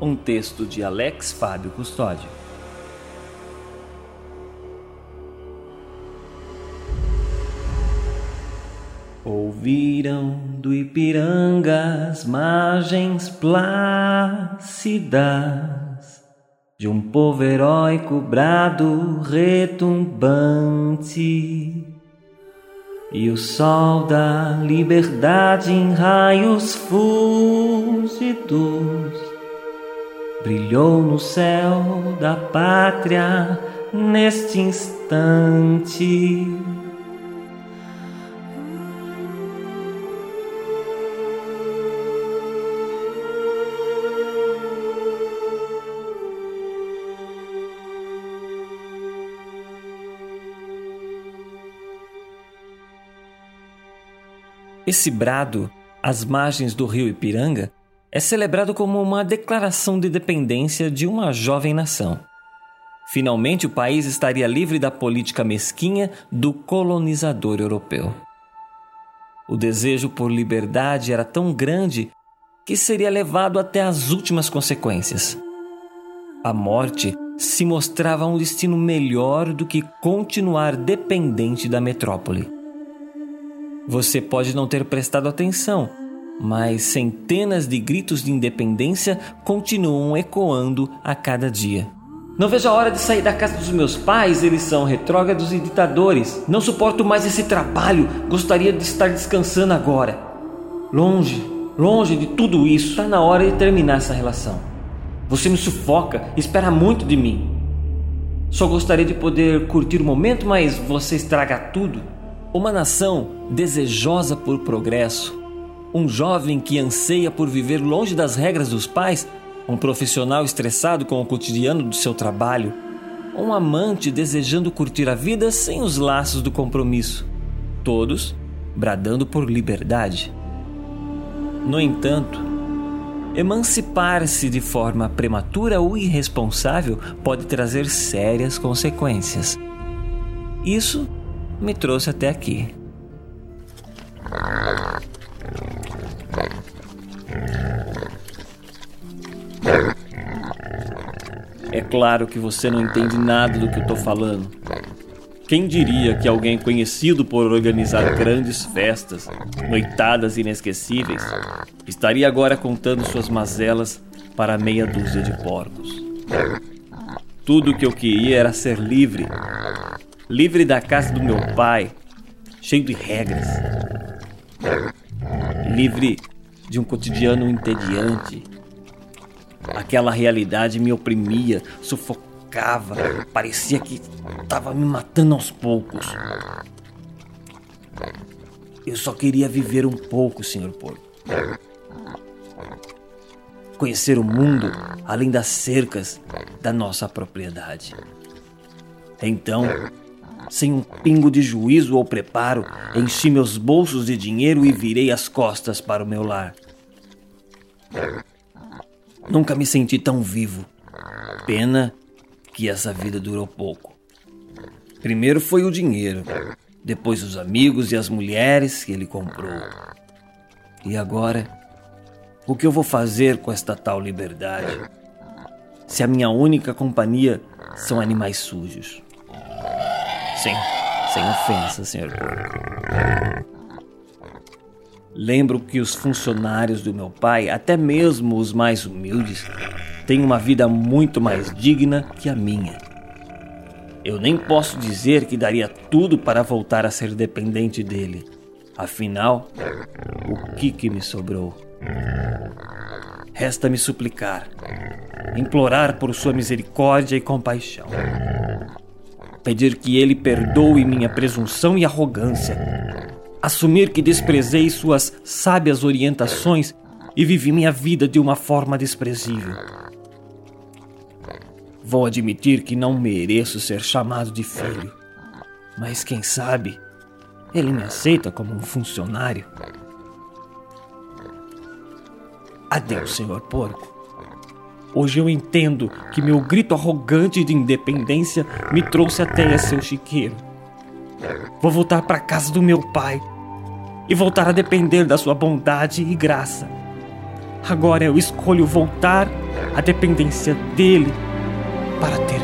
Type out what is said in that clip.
Um texto de Alex Fábio Custódio. Ouviram do Ipiranga as margens plácidas de um povo heróico brado retumbante. E o sol da liberdade em raios fúlgidos brilhou no céu da pátria neste instante. Esse brado, às margens do rio Ipiranga, é celebrado como uma declaração de independência de uma jovem nação. Finalmente, o país estaria livre da política mesquinha do colonizador europeu. O desejo por liberdade era tão grande que seria levado até as últimas consequências. A morte se mostrava um destino melhor do que continuar dependente da metrópole. Você pode não ter prestado atenção, mas centenas de gritos de independência continuam ecoando a cada dia. Não vejo a hora de sair da casa dos meus pais, eles são retrógrados e ditadores. Não suporto mais esse trabalho, gostaria de estar descansando agora. Longe, longe de tudo isso, está na hora de terminar essa relação. Você me sufoca, espera muito de mim. Só gostaria de poder curtir o momento, mas você estraga tudo. Uma nação desejosa por progresso, um jovem que anseia por viver longe das regras dos pais, um profissional estressado com o cotidiano do seu trabalho, um amante desejando curtir a vida sem os laços do compromisso, todos bradando por liberdade. No entanto, emancipar-se de forma prematura ou irresponsável pode trazer sérias consequências. Isso me trouxe até aqui. Claro que você não entende nada do que eu estou falando. Quem diria que alguém conhecido por organizar grandes festas, noitadas inesquecíveis, estaria agora contando suas mazelas para meia dúzia de porcos? Tudo o que eu queria era ser livre, livre da casa do meu pai, cheio de regras, livre de um cotidiano entediante. Aquela realidade me oprimia, sufocava, parecia que estava me matando aos poucos. Eu só queria viver um pouco, Senhor Porco. Conhecer o mundo além das cercas da nossa propriedade. Então, sem um pingo de juízo ou preparo, enchi meus bolsos de dinheiro e virei as costas para o meu lar. Nunca me senti tão vivo. Pena que essa vida durou pouco. Primeiro foi o dinheiro, depois os amigos e as mulheres que ele comprou. E agora, o que eu vou fazer com esta tal liberdade? Se a minha única companhia são animais sujos. Sem, sem ofensa, senhor Lembro que os funcionários do meu pai, até mesmo os mais humildes, têm uma vida muito mais digna que a minha. Eu nem posso dizer que daria tudo para voltar a ser dependente dele. Afinal, o que que me sobrou? Resta-me suplicar, implorar por sua misericórdia e compaixão pedir que ele perdoe minha presunção e arrogância, assumir que desprezei suas sábias orientações e vivi minha vida de uma forma desprezível. Vou admitir que não mereço ser chamado de filho. Mas quem sabe ele me aceita como um funcionário. Adeus, senhor porco. Hoje eu entendo que meu grito arrogante de independência me trouxe até seu chiqueiro. Vou voltar para casa do meu pai e voltar a depender da sua bondade e graça. Agora eu escolho voltar à dependência dele para ter